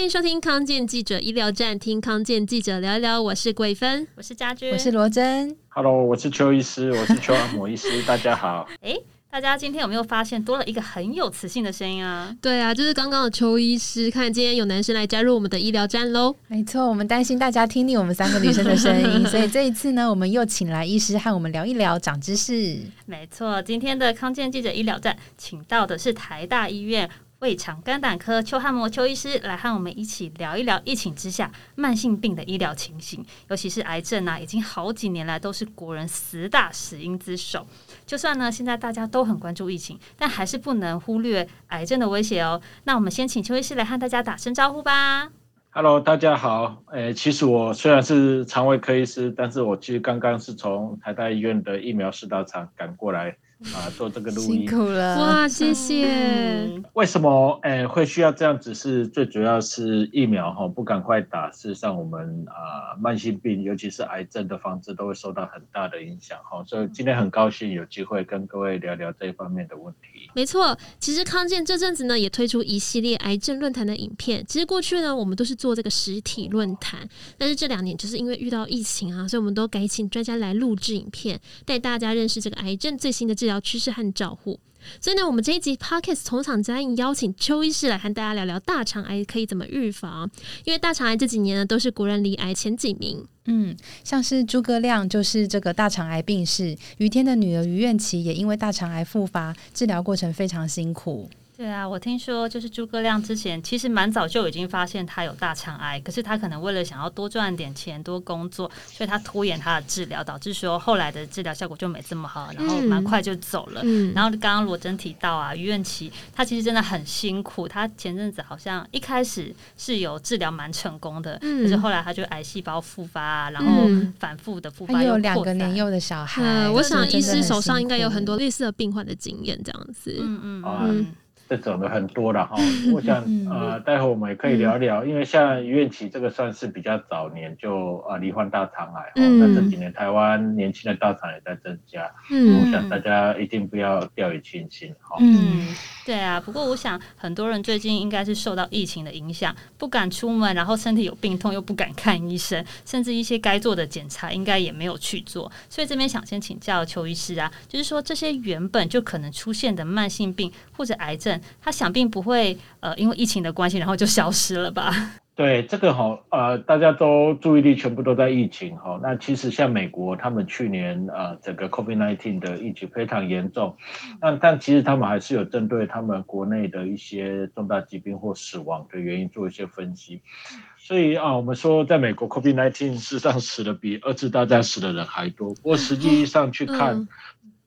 欢迎收听康健记者医疗站，听康健记者聊一聊。我是桂芬，我是佳君，我是罗真。Hello，我是邱医师，我是邱按摩医师，大家好。哎，大家今天有没有发现多了一个很有磁性的声音啊？对啊，就是刚刚的邱医师。看今天有男生来加入我们的医疗站喽。没错，我们担心大家听腻我们三个女生的声音，所以这一次呢，我们又请来医师和我们聊一聊长知识。没错，今天的康健记者医疗站，请到的是台大医院。胃肠肝胆科邱汉模邱医师来和我们一起聊一聊疫情之下慢性病的医疗情形，尤其是癌症啊，已经好几年来都是国人十大死因之首。就算呢现在大家都很关注疫情，但还是不能忽略癌症的威胁哦。那我们先请邱医师来和大家打声招呼吧。Hello，大家好。诶、其实我虽然是肠胃科医师，但是我其实刚刚是从台大医院的疫苗试导场赶过来。啊，做这个录音辛苦了哇，谢谢。嗯、为什么诶、欸、会需要这样子？是最主要是疫苗哈，不赶快打，事实上我们啊慢性病，尤其是癌症的防治都会受到很大的影响哈。所以今天很高兴有机会跟各位聊聊这一方面的问题。没错，其实康健这阵子呢也推出一系列癌症论坛的影片。其实过去呢我们都是做这个实体论坛，但是这两年就是因为遇到疫情啊，所以我们都改请专家来录制影片，带大家认识这个癌症最新的治疗。趋势和照护，所以呢，我们这一集 Podcast 从长计议邀请邱医师来和大家聊聊大肠癌可以怎么预防。因为大肠癌这几年呢，都是国人离癌前几名。嗯，像是诸葛亮就是这个大肠癌病逝，于天的女儿于愿琪也因为大肠癌复发，治疗过程非常辛苦。对啊，我听说就是诸葛亮之前其实蛮早就已经发现他有大肠癌，可是他可能为了想要多赚点钱、多工作，所以他拖延他的治疗，导致说后来的治疗效果就没这么好，然后蛮快就走了。嗯、然后刚刚罗真提到啊，余愿琪他其实真的很辛苦，他前阵子好像一开始是有治疗蛮成功的，嗯、可是后来他就癌细胞复发啊，然后反复的复发，还有两个年幼的小孩。嗯、我想医师手上应该有很多类似的病患的经验，这样子。嗯嗯嗯。嗯这种的很多了哈，我想呃，待会我们也可以聊聊，因为像余愿琪这个算是比较早年就啊罹患大肠癌，嗯，那这几年台湾年轻的大肠也在增加，嗯，我想大家一定不要掉以轻心哈。嗯，对啊，不过我想很多人最近应该是受到疫情的影响，不敢出门，然后身体有病痛又不敢看医生，甚至一些该做的检查应该也没有去做，所以这边想先请教邱医师啊，就是说这些原本就可能出现的慢性病或者癌症。他想必不会呃，因为疫情的关系，然后就消失了吧？对，这个哈呃，大家都注意力全部都在疫情哈。那其实像美国，他们去年呃整个 COVID-19 的疫情非常严重，那但其实他们还是有针对他们国内的一些重大疾病或死亡的原因做一些分析。所以啊，我们说在美国 COVID-19 事实上死的比二次大战死的人还多，不过实际上去看。嗯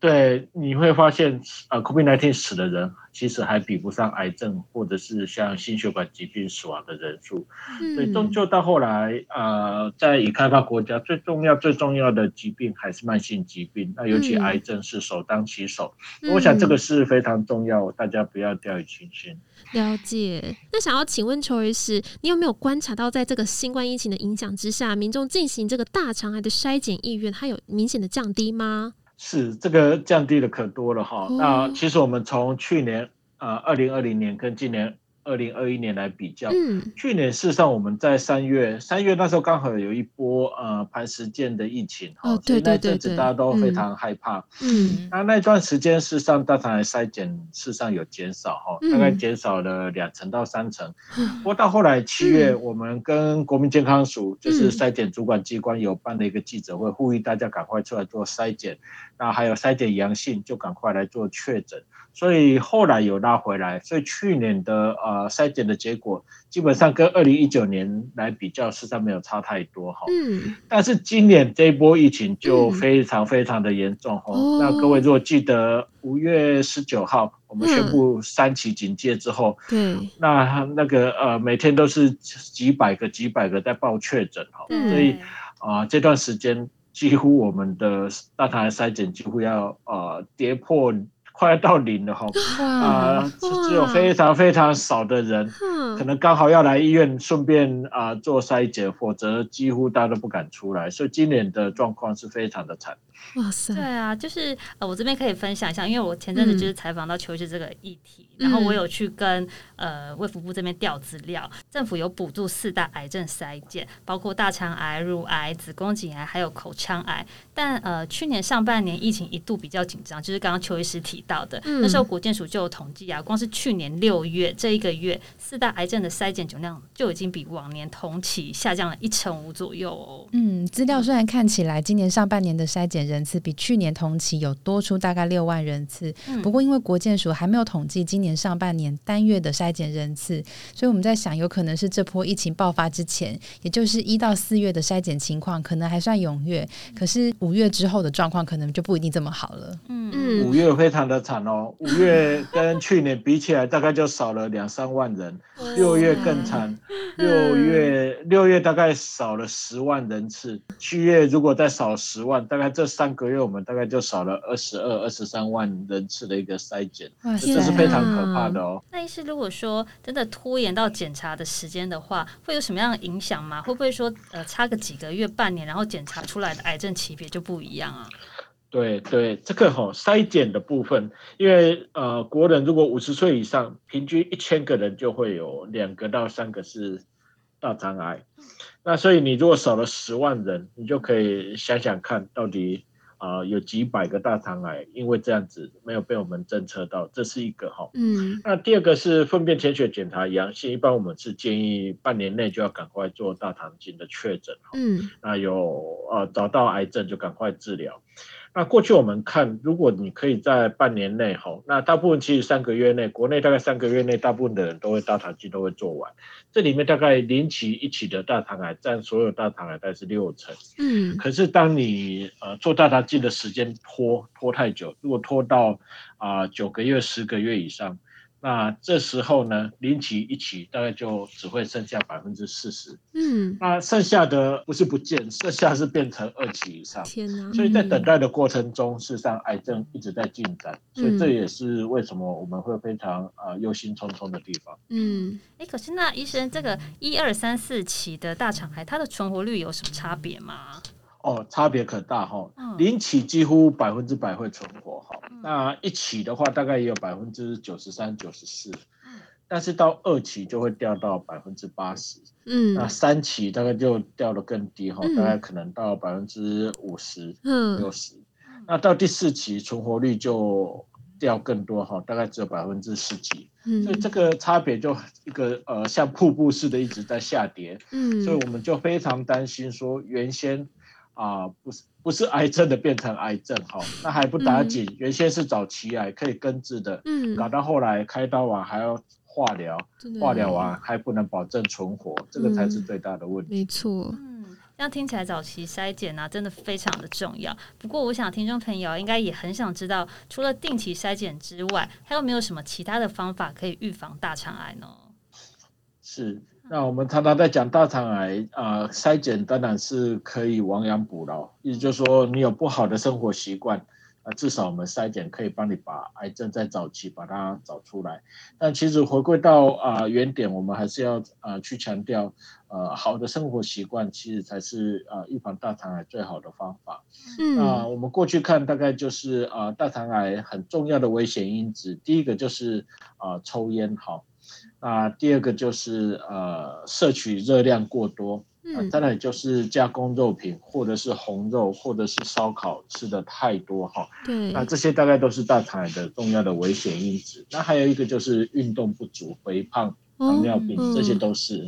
对，你会发现，呃，COVID-19 死的人其实还比不上癌症或者是像心血管疾病死亡的人数。嗯、所以终究到后来，呃，在已开发国家，最重要、最重要的疾病还是慢性疾病。那尤其癌症是首当其首。嗯、我想这个是非常重要，大家不要掉以轻心。了解。那想要请问邱医师，你有没有观察到，在这个新冠疫情的影响之下，民众进行这个大肠癌的筛检意愿，它有明显的降低吗？是这个降低的可多了哈。那其实我们从去年呃二零二零年跟今年。二零二一年来比较，嗯，去年事实上我们在三月，三月那时候刚好有一波呃磐石舰的疫情，哦，对对对，那阵子大家都非常害怕，嗯，那那段时间事实上大肠癌筛检事实上有减少哈，大概减少了两成到三成，不过到后来七月，我们跟国民健康署就是筛检主管机关有办了一个记者会，呼吁大家赶快出来做筛检，那还有筛检阳性就赶快来做确诊。所以后来有拉回来，所以去年的呃筛检的结果基本上跟二零一九年来比较，实际上没有差太多哈。嗯。但是今年这一波疫情就非常非常的严重哈。嗯、那各位如果记得五月十九号我们宣布三级警戒之后，嗯，那那个呃每天都是几百个几百个在报确诊哈。嗯。所以啊、呃、这段时间几乎我们的大肠癌筛检几乎要呃跌破。快要到零了哈，啊，只有非常非常少的人，可能刚好要来医院顺便啊做筛检，否则几乎大家都不敢出来，所以今年的状况是非常的惨。哇塞！对啊，就是呃，我这边可以分享一下，因为我前阵子就是采访到求医师这个议题，嗯、然后我有去跟呃卫福部这边调资料，政府有补助四大癌症筛检，包括大肠癌、乳癌、子宫颈癌还有口腔癌。但呃，去年上半年疫情一度比较紧张，就是刚刚邱医师提到的，嗯、那时候国健署就有统计啊，光是去年六月这一个月，四大癌症的筛检总量就已经比往年同期下降了一成五左右哦。嗯，资料虽然看起来今年上半年的筛检人次比去年同期有多出大概六万人次，嗯、不过因为国健署还没有统计今年上半年单月的筛检人次，所以我们在想，有可能是这波疫情爆发之前，也就是一到四月的筛检情况可能还算踊跃，可是五月之后的状况可能就不一定这么好了。嗯嗯，五月非常的惨哦，五月跟去年比起来，大概就少了两三万人，六月更惨，六月六月大概少了十万人次，七月如果再少十万，大概这三个月。我们大概就少了二十二、二十三万人次的一个筛检，这是非常可怕的哦。那医师，如果说真的拖延到检查的时间的话，会有什么样的影响吗？会不会说呃差个几个月、半年，然后检查出来的癌症级别就不一样啊？对对，这个哈、哦、筛检的部分，因为呃国人如果五十岁以上，平均一千个人就会有两个到三个是大肠癌，那所以你如果少了十万人，你就可以想想看到底。啊、呃，有几百个大肠癌，因为这样子没有被我们侦测到，这是一个哈。嗯。那第二个是粪便潜血检查阳性，一般我们是建议半年内就要赶快做大肠镜的确诊。嗯。那有呃找到癌症就赶快治疗。那过去我们看，如果你可以在半年内哈，那大部分其实三个月内，国内大概三个月内，大部分的人都会大肠镜都会做完。这里面大概零期一起的大肠癌占所有大肠癌大概是六成。嗯。可是当你呃做大肠镜的时间拖拖太久，如果拖到啊九个月、十个月以上。那这时候呢，零期一期大概就只会剩下百分之四十，嗯，那剩下的不是不见，剩下是变成二期以上。天哪！所以在等待的过程中，事实上癌症一直在进展，所以这也是为什么我们会非常啊忧心忡忡的地方。嗯，哎，可是那医生，这个一二三四期的大肠癌，它的存活率有什么差别吗？哦，差别可大哈，零期几乎百分之百会存活哈，那一期的话大概也有百分之九十三、九十四，但是到二期就会掉到百分之八十，嗯，那三期大概就掉的更低哈，大概可能到百分之五十、六十，那到第四期存活率就掉更多哈，大概只有百分之十几，所以这个差别就一个呃像瀑布似的一直在下跌，嗯，所以我们就非常担心说原先。啊，不是不是癌症的变成癌症，哈，那还不打紧。嗯、原先是早期癌可以根治的，嗯，搞到后来开刀完还要化疗，化疗完还不能保证存活，嗯、这个才是最大的问题。没错，嗯，这样听起来早期筛检啊，真的非常的重要。不过，我想听众朋友应该也很想知道，除了定期筛检之外，还有没有什么其他的方法可以预防大肠癌呢？是。那我们常常在讲大肠癌啊，筛检当然是可以亡羊补牢，意思就是说你有不好的生活习惯啊，至少我们筛检可以帮你把癌症在早期把它找出来。但其实回归到啊原点，我们还是要啊去强调，呃，好的生活习惯其实才是啊预防大肠癌最好的方法。嗯，啊我们过去看大概就是啊大肠癌很重要的危险因子，第一个就是啊抽烟好。那第二个就是呃摄取热量过多，嗯，再来就是加工肉品或者是红肉或者是烧烤吃的太多哈，对，那这些大概都是大肠癌的重要的危险因子。那还有一个就是运动不足、肥胖、糖尿病，哦，这些都是。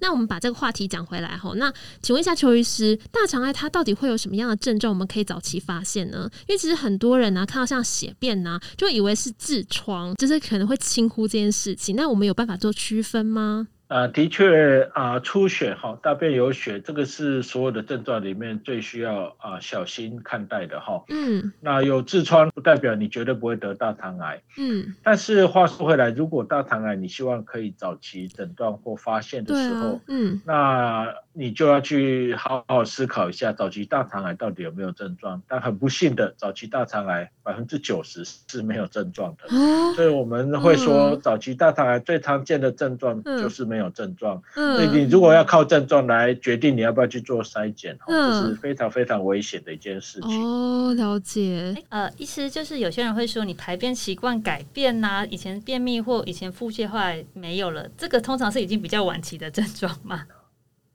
那我们把这个话题讲回来哈，那请问一下邱医师，大肠癌它到底会有什么样的症状？我们可以早期发现呢？因为其实很多人呢、看到像血便呢、啊，就以为是痔疮，就是可能会轻忽这件事情。那我们有办法做区分吗？啊，的确啊，出血哈，大便有血，这个是所有的症状里面最需要啊小心看待的哈。嗯，那有痔疮不代表你绝对不会得大肠癌。嗯，但是话说回来，如果大肠癌你希望可以早期诊断或发现的时候，啊、嗯，那你就要去好好思考一下早期大肠癌到底有没有症状。但很不幸的，早期大肠癌百分之九十是没有症状的。哦，所以我们会说早期大肠癌最常见的症状就是没有。有症状，嗯，所以你如果要靠症状来决定你要不要去做筛检，嗯，这是非常非常危险的一件事情。哦，了解。呃，意思就是有些人会说你排便习惯改变呐、啊，以前便秘或以前腹泻后来没有了，这个通常是已经比较晚期的症状吗？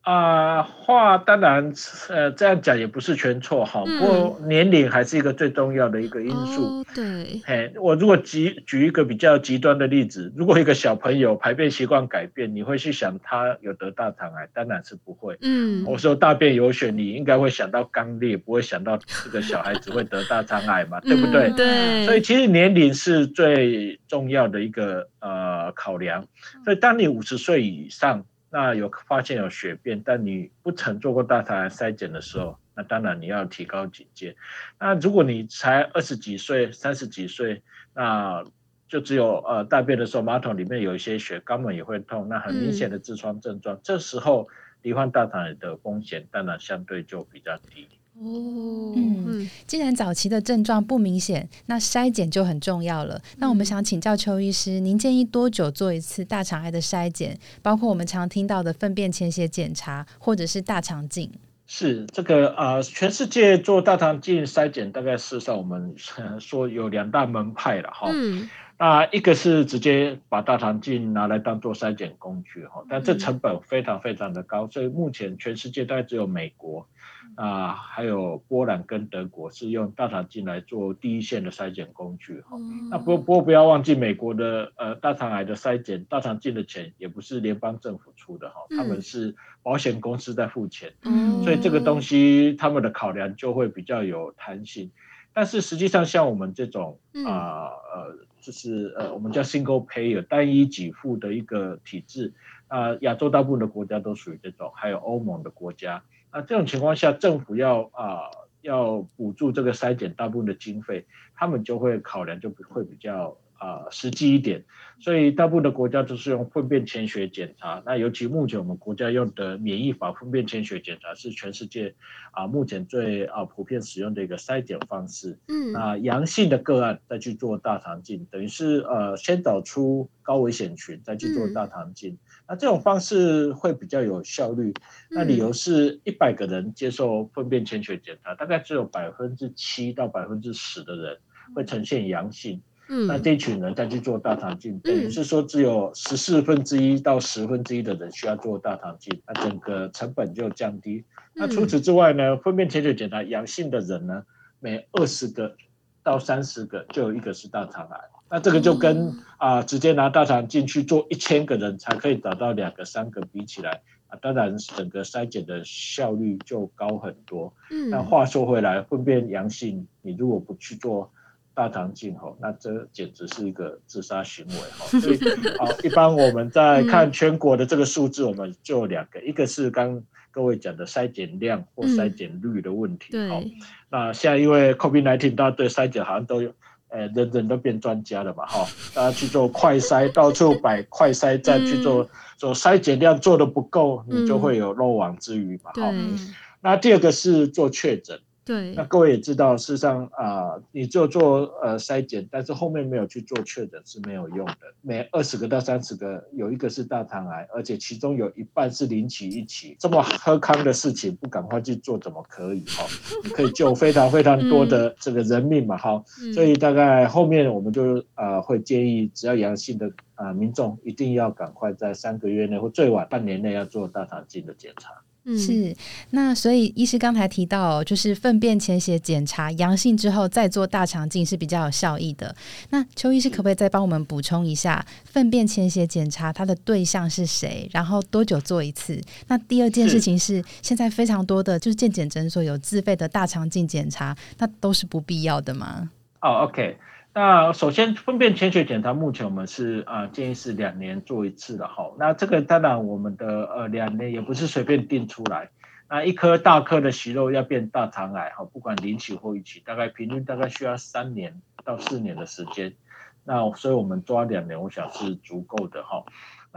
啊，话当然，呃，这样讲也不是全错哈。不过年龄还是一个最重要的一个因素。哦、对，嘿，我如果举举一个比较极端的例子，如果一个小朋友排便习惯改变，你会去想他有得大肠癌？当然是不会。嗯，我说大便有血，你应该会想到肛裂，不会想到这个小孩子会得大肠癌嘛？对不对？对。所以其实年龄是最重要的一个呃考量。所以当你五十岁以上。那有发现有血便，但你不曾做过大肠癌筛检的时候，那当然你要提高警戒。那如果你才二十几岁、三十几岁，那就只有呃大便的时候马桶里面有一些血，肛门也会痛，那很明显的痔疮症状，这时候罹患大肠癌的风险当然相对就比较低。哦，嗯，既然早期的症状不明显，那筛检就很重要了。嗯、那我们想请教邱医师，您建议多久做一次大肠癌的筛检？包括我们常听到的粪便潜血检查，或者是大肠镜？是这个啊、呃，全世界做大肠镜筛检，大概事实上我们 说有两大门派了哈。嗯，那一个是直接把大肠镜拿来当做筛检工具哈，但这成本非常非常的高，所以目前全世界大概只有美国。啊，还有波兰跟德国是用大肠镜来做第一线的筛检工具哈。嗯、那不不过不要忘记，美国的呃大肠癌的筛检大肠镜的钱也不是联邦政府出的哈，嗯、他们是保险公司在付钱，嗯、所以这个东西他们的考量就会比较有弹性。但是实际上像我们这种啊呃，就是呃我们叫 single payer 单一给付的一个体制啊，亚洲大部分的国家都属于这种，还有欧盟的国家。那这种情况下，政府要啊、呃、要补助这个筛检大部分的经费，他们就会考量就会比较啊、呃、实际一点，所以大部分的国家都是用粪便潜血检查。那尤其目前我们国家用的免疫法粪便潜血检查是全世界啊、呃、目前最啊、呃、普遍使用的一个筛检方式。嗯，啊阳性的个案再去做大肠镜，等于是呃先找出高危险群，再去做大肠镜。嗯那这种方式会比较有效率。那理由是一百个人接受粪便潜血检查，大概只有百分之七到百分之十的人会呈现阳性。嗯，那这群人再去做大肠镜，等于是说只有十四分之一到十分之一的人需要做大肠镜，那整个成本就降低。那除此之外呢，粪便潜血检查阳性的人呢，每二十个到三十个就有一个是大肠癌。那这个就跟啊、呃，直接拿大肠镜去做一千个人才可以找到两个、三个比起来啊，当然整个筛检的效率就高很多。嗯，那话说回来，粪便阳性，你如果不去做大肠镜吼，那这简直是一个自杀行为哈。所以，好，一般我们在看全国的这个数字，我们就有两个，一个是刚各位讲的筛检量或筛检率的问题。好，那现在因为 COVID-19，大家对筛检好像都有。呃，人人都变专家了嘛，哈，大家去做快筛，到处摆快筛站去做，嗯、做筛检量做的不够，你就会有漏网之鱼嘛，哈、嗯。那第二个是做确诊。对，那各位也知道，事实上啊、呃，你就做呃筛检，但是后面没有去做确诊是没有用的。每二十个到三十个有一个是大肠癌，而且其中有一半是零期一期，这么喝康的事情不赶快去做怎么可以哈？你可以救非常非常多的这个人命嘛哈。嗯、所以大概后面我们就啊、呃、会建议，只要阳性的啊、呃、民众一定要赶快在三个月内或最晚半年内要做大肠镜的检查。是，那所以医师刚才提到，就是粪便潜血检查阳性之后再做大肠镜是比较有效益的。那邱医师可不可以再帮我们补充一下，粪便潜血检查它的对象是谁？然后多久做一次？那第二件事情是，现在非常多的就是健检诊所有自费的大肠镜检查，那都是不必要的吗？哦，OK。那首先粪便潜血检查，目前我们是啊、建议是两年做一次的哈。那这个当然我们的呃两年也不是随便定出来。那一颗大颗的息肉要变大肠癌哈，不管零期或一期，大概平均大概需要三年到四年的时间。那所以我们抓两年，我想是足够的哈。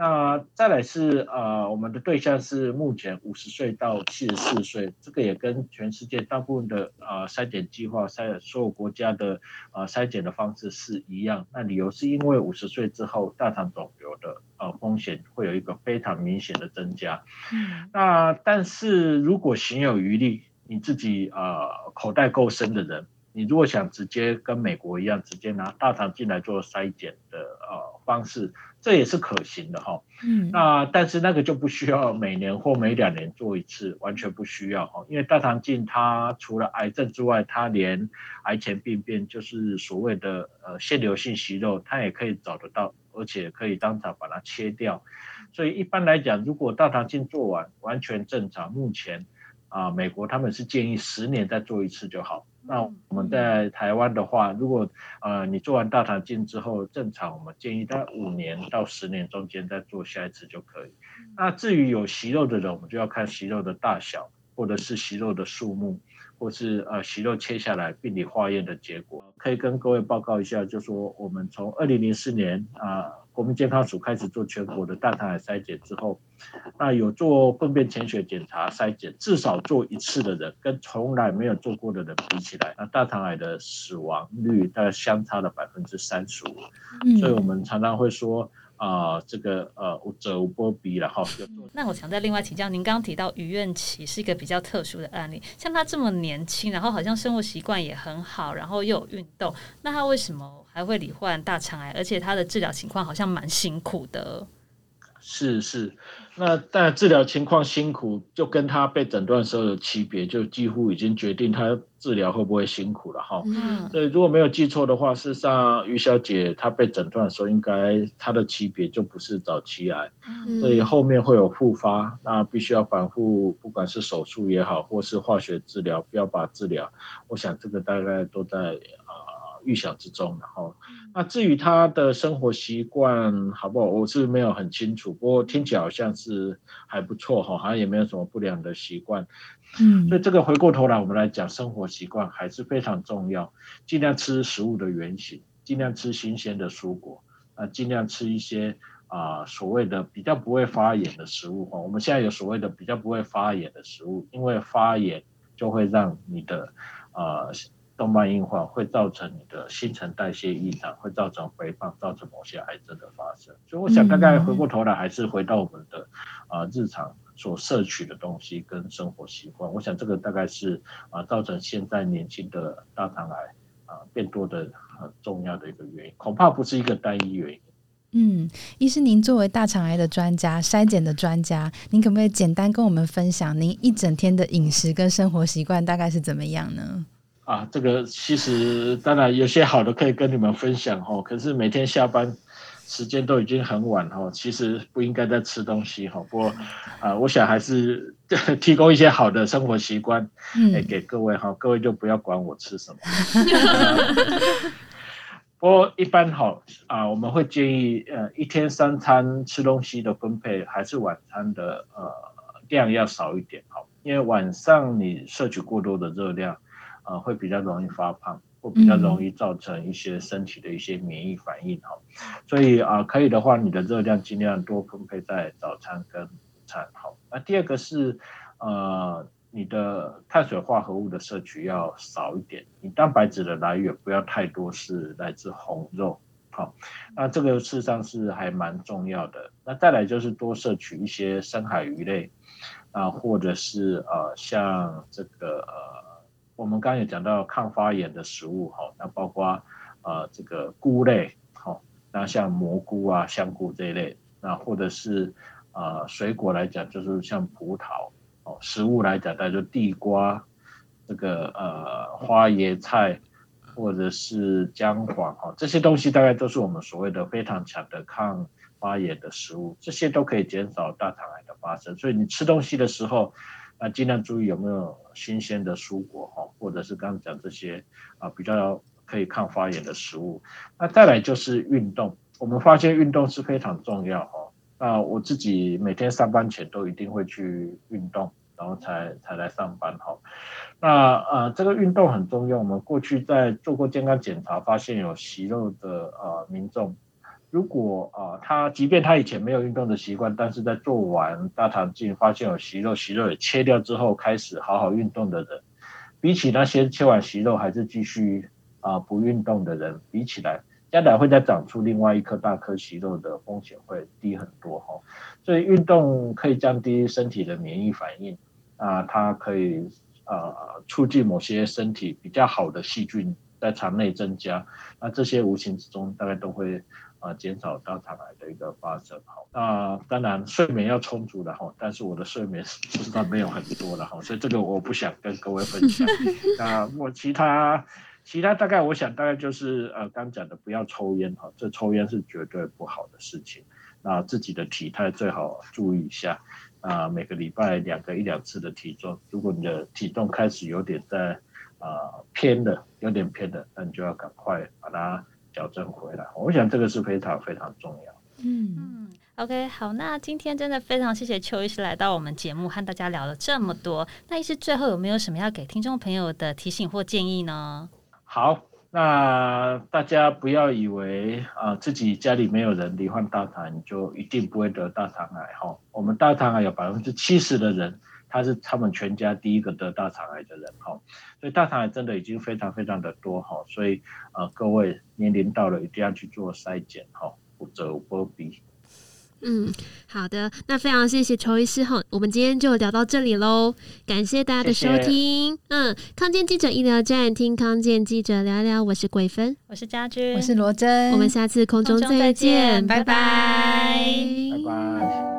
那再来是呃，我们的对象是目前五十岁到七十四岁，这个也跟全世界大部分的呃筛检计划、筛所有国家的呃筛检的方式是一样。那理由是因为五十岁之后大肠肿瘤的呃风险会有一个非常明显的增加。嗯。那但是如果行有余力，你自己呃口袋够深的人，你如果想直接跟美国一样，直接拿大肠镜来做筛检的呃方式。这也是可行的哈，嗯，那但是那个就不需要每年或每两年做一次，完全不需要哈，因为大肠镜它除了癌症之外，它连癌前病变，就是所谓的呃腺瘤性息肉，它也可以找得到，而且可以当场把它切掉。所以一般来讲，如果大肠镜做完完全正常，目前啊、呃、美国他们是建议十年再做一次就好。那我们在台湾的话，如果呃你做完大肠镜之后正常，我们建议在五年到十年中间再做下一次就可以。那至于有息肉的人，我们就要看息肉的大小，或者是息肉的数目，或是呃息肉切下来病理化验的结果。可以跟各位报告一下，就是说我们从二零零四年啊。呃国民健康署开始做全国的大肠癌筛检之后，那有做粪便潜血检查筛检，至少做一次的人，跟从来没有做过的人比起来，那大肠癌的死亡率大概相差了百分之三十五。所以我们常常会说。啊、呃，这个呃，无遮无波比了哈。那我想再另外请教，您刚刚提到余愿琪是一个比较特殊的案例，像他这么年轻，然后好像生活习惯也很好，然后又有运动，那他为什么还会罹患大肠癌？而且他的治疗情况好像蛮辛苦的。是是。那但治疗情况辛苦，就跟他被诊断时候的区别，就几乎已经决定他治疗会不会辛苦了哈。嗯。所以如果没有记错的话，事实上于小姐她被诊断的时候，应该她的区别就不是早期癌，所以后面会有复发，那必须要反复，不管是手术也好，或是化学治疗、标靶治疗，我想这个大概都在啊。预想之中，然后，那至于他的生活习惯好不好，我是没有很清楚，不过听起来好像是还不错哈，好像也没有什么不良的习惯，嗯，所以这个回过头来我们来讲生活习惯还是非常重要，尽量吃食物的原型，尽量吃新鲜的蔬果，啊，尽量吃一些啊、呃、所谓的比较不会发炎的食物哈，我们现在有所谓的比较不会发炎的食物，因为发炎就会让你的呃。动脉硬化会造成你的新陈代谢异常，会造成肥胖，造成某些癌症的发生。所以我想，大概回过头来还是回到我们的啊、呃、日常所摄取的东西跟生活习惯。我想这个大概是啊、呃、造成现在年轻的大肠癌啊、呃、变多的很重要的一个原因，恐怕不是一个单一原因。嗯，医师，您作为大肠癌的专家、筛检的专家，您可不可以简单跟我们分享您一整天的饮食跟生活习惯大概是怎么样呢？啊，这个其实当然有些好的可以跟你们分享哦，可是每天下班时间都已经很晚哈，其实不应该再吃东西哈。不过啊，我想还是 提供一些好的生活习惯，哎，给各位哈，各位就不要管我吃什么。不过一般好啊，我们会建议呃一天三餐吃东西的分配还是晚餐的呃量要少一点哈，因为晚上你摄取过多的热量。呃，会比较容易发胖，或比较容易造成一些身体的一些免疫反应哈、嗯。所以啊、呃，可以的话，你的热量尽量多分配在早餐跟午餐好。那第二个是呃，你的碳水化合物的摄取要少一点，你蛋白质的来源不要太多是来自红肉好。那这个事实上是还蛮重要的。那再来就是多摄取一些深海鱼类啊、呃，或者是呃像这个呃。我们刚刚也讲到抗发炎的食物，哈，那包括呃这个菇类，好，那像蘑菇啊、香菇这一类，那或者是呃水果来讲，就是像葡萄，哦，食物来讲，大概就地瓜，这个呃花椰菜，或者是姜黄，哈，这些东西大概都是我们所谓的非常强的抗发炎的食物，这些都可以减少大肠癌的发生。所以你吃东西的时候，那尽量注意有没有新鲜的蔬果哈，或者是刚刚讲这些啊比较可以抗发炎的食物。那再来就是运动，我们发现运动是非常重要哈。那我自己每天上班前都一定会去运动，然后才才来上班哈。那呃，这个运动很重要。我们过去在做过健康检查，发现有息肉的呃民众，如果啊、他即便他以前没有运动的习惯，但是在做完大肠镜发现有息肉，息肉也切掉之后开始好好运动的人，比起那些切完息肉还是继续啊、不运动的人比起来，将来会再长出另外一颗大颗息肉的风险会低很多哈。所以运动可以降低身体的免疫反应啊、它可以。呃，促进某些身体比较好的细菌在肠内增加，那这些无形之中大概都会呃减少大肠癌的一个发生。好，那当然睡眠要充足的哈，但是我的睡眠实际上没有很多的哈，所以这个我不想跟各位分享。那我其他其他大概我想大概就是呃刚讲的不要抽烟哈，这抽烟是绝对不好的事情。那自己的体态最好注意一下。啊，每个礼拜两个一两次的体重，如果你的体重开始有点在啊偏的，有点偏的，那你就要赶快把它矫正回来。我想这个是非常非常重要。嗯嗯，OK，好，那今天真的非常谢谢邱医师来到我们节目，和大家聊了这么多。那医师最后有没有什么要给听众朋友的提醒或建议呢？好。那大家不要以为啊自己家里没有人罹患大肠癌，你就一定不会得大肠癌哈。我们大肠癌有百分之七十的人，他是他们全家第一个得大肠癌的人哈。所以大肠癌真的已经非常非常的多哈。所以呃各位年龄到了一定要去做筛检哈，否则不必。嗯，好的，那非常谢谢邱医师哈，我们今天就聊到这里喽，感谢大家的收听。谢谢。嗯，康健记者医疗站，听康健记者聊聊，我是桂芬，我是家君，我是罗真，我们下次空中再见，拜拜，拜拜。拜拜。